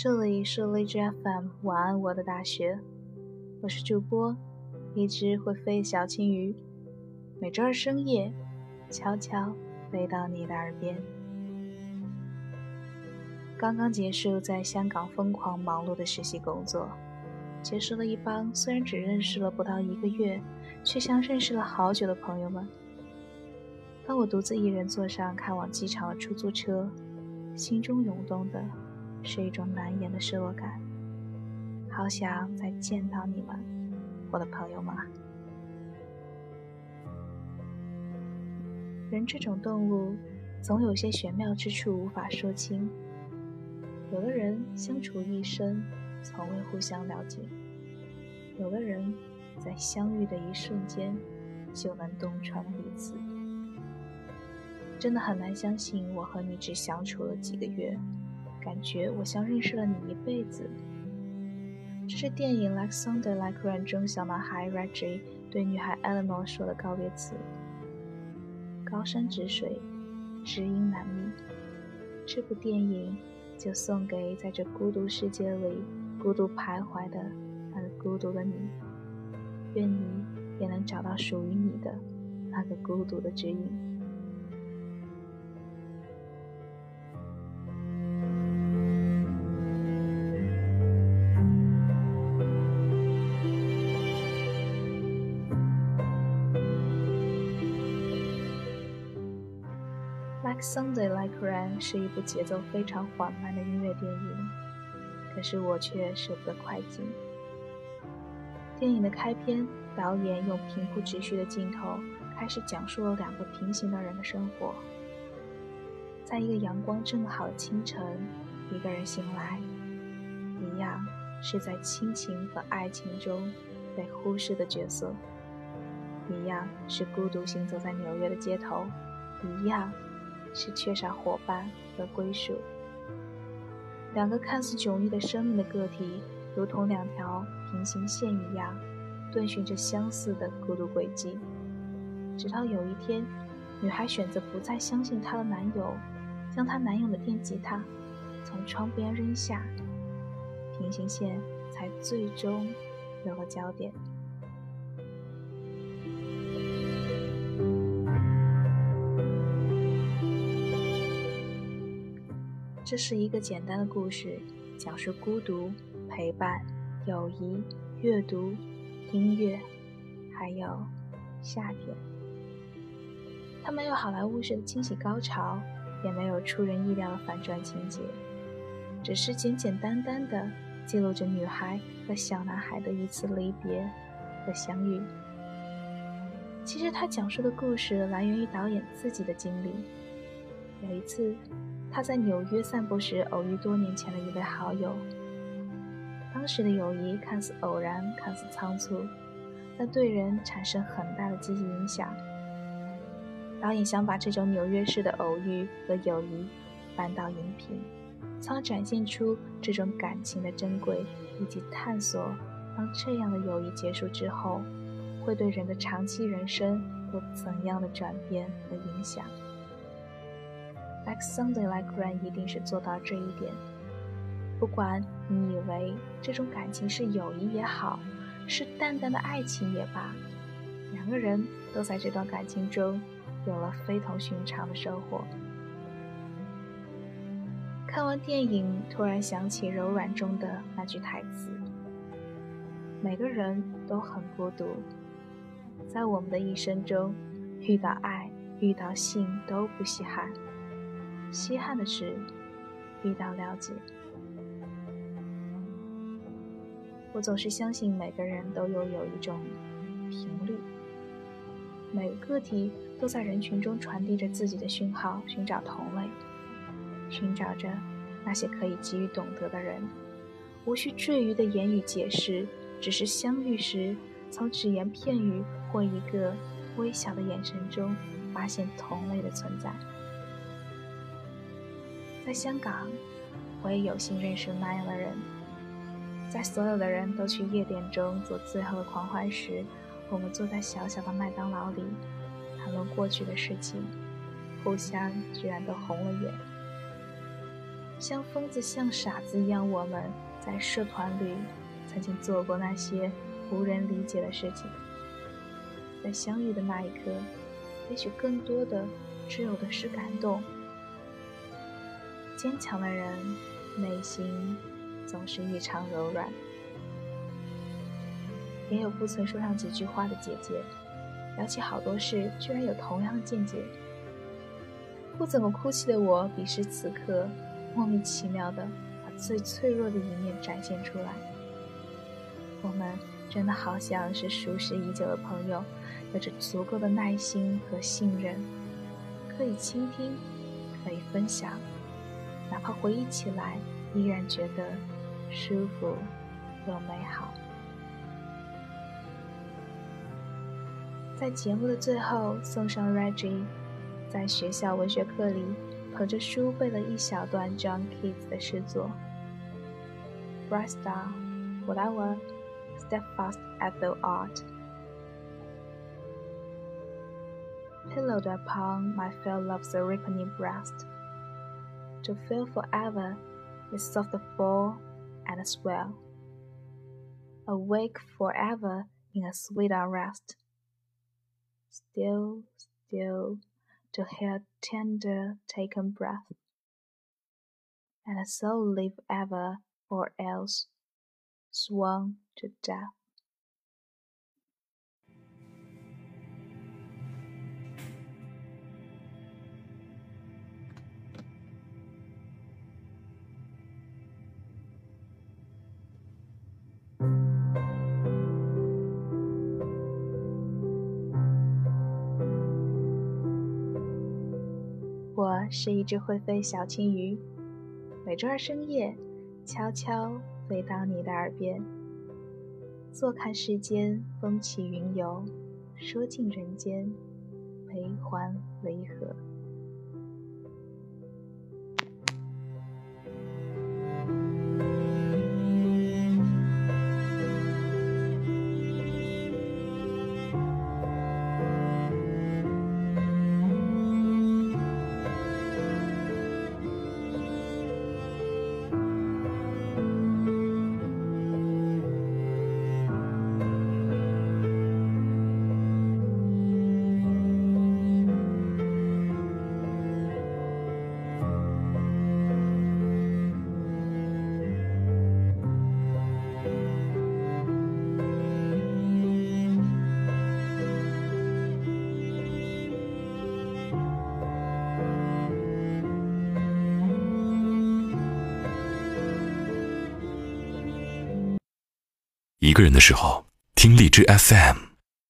这里是荔枝 FM，晚安我的大学，我是主播一只会飞小青鱼，每周二深夜悄悄飞到你的耳边。刚刚结束在香港疯狂忙碌的实习工作，结识了一帮虽然只认识了不到一个月，却像认识了好久的朋友们。当我独自一人坐上开往机场的出租车，心中涌动的是一种难言的失落感。好想再见到你们，我的朋友们。人这种动物，总有些玄妙之处无法说清。有的人相处一生，从未互相了解；有的人，在相遇的一瞬间，就能洞穿彼此。真的很难相信，我和你只相处了几个月，感觉我像认识了你一辈子。这是电影《Like Thunder Like Rain》中小男孩 Reggie 对女孩 Eleanor 说的告别词。高山止水，知音难觅。这部电影。就送给在这孤独世界里孤独徘徊的那个孤独的你，愿你也能找到属于你的那个孤独的指引。Sunday Like Rain 是一部节奏非常缓慢的音乐电影，可是我却舍不得快进。电影的开篇，导演用平铺直叙的镜头开始讲述了两个平行的人的生活。在一个阳光正好的清晨，一个人醒来，一样是在亲情和爱情中被忽视的角色，一样是孤独行走在纽约的街头，一样。是缺少伙伴和归属。两个看似迥异的生命的个体，如同两条平行线一样，遵循着相似的孤独轨迹。直到有一天，女孩选择不再相信她的男友，将她男友的电吉他从窗边扔下，平行线才最终有了焦点。这是一个简单的故事，讲述孤独、陪伴、友谊、阅读、音乐，还有夏天。它没有好莱坞式的惊喜高潮，也没有出人意料的反转情节，只是简简单单的记录着女孩和小男孩的一次离别和相遇。其实，他讲述的故事来源于导演自己的经历。有一次。他在纽约散步时偶遇多年前的一位好友，当时的友谊看似偶然，看似仓促，但对人产生很大的积极影响。导演想把这种纽约式的偶遇和友谊搬到荧屏，从而展现出这种感情的珍贵，以及探索当这样的友谊结束之后，会对人的长期人生有怎样的转变和影响。Like Sunday, like rain，一定是做到这一点。不管你以为这种感情是友谊也好，是淡淡的爱情也罢，两个人都在这段感情中有了非同寻常的收获。看完电影，突然想起《柔软》中的那句台词：“每个人都很孤独，在我们的一生中，遇到爱、遇到性都不稀罕。”稀罕的是遇到了解。我总是相信每个人都拥有一种频率，每个个体都在人群中传递着自己的讯号，寻找同类，寻找着那些可以给予懂得的人。无需赘余的言语解释，只是相遇时，从只言片语或一个微小的眼神中，发现同类的存在。在香港，我也有幸认识那样的人。在所有的人都去夜店中做最后的狂欢时，我们坐在小小的麦当劳里，谈论过去的事情，互相居然都红了眼。像疯子、像傻子一样，我们在社团里曾经做过那些无人理解的事情。在相遇的那一刻，也许更多的只有的是感动。坚强的人内心总是异常柔软。也有不曾说上几句话的姐姐，聊起好多事，居然有同样的见解。不怎么哭泣的我，彼时此刻莫名其妙的把最脆弱的一面展现出来。我们真的好像是熟识已久的朋友，有着足够的耐心和信任，可以倾听，可以分享，哪怕回忆起来依然觉得舒服又美好。在节目的最后，送上 Reggie 在学校文学课里捧着书背了一小段 John Keats 的诗作：Bright star, whatever, steadfast as thou art, pillowed upon my fair love's ripening breast, to fill forever with soft fall and swell, awake forever in a sweet unrest. Still, still, to hear tender taken breath, and so live ever, or else sworn to death. 是一只会飞小青鱼，每周二深夜，悄悄飞到你的耳边，坐看世间风起云游，说尽人间悲欢离合。个人的时候，听荔枝 FM。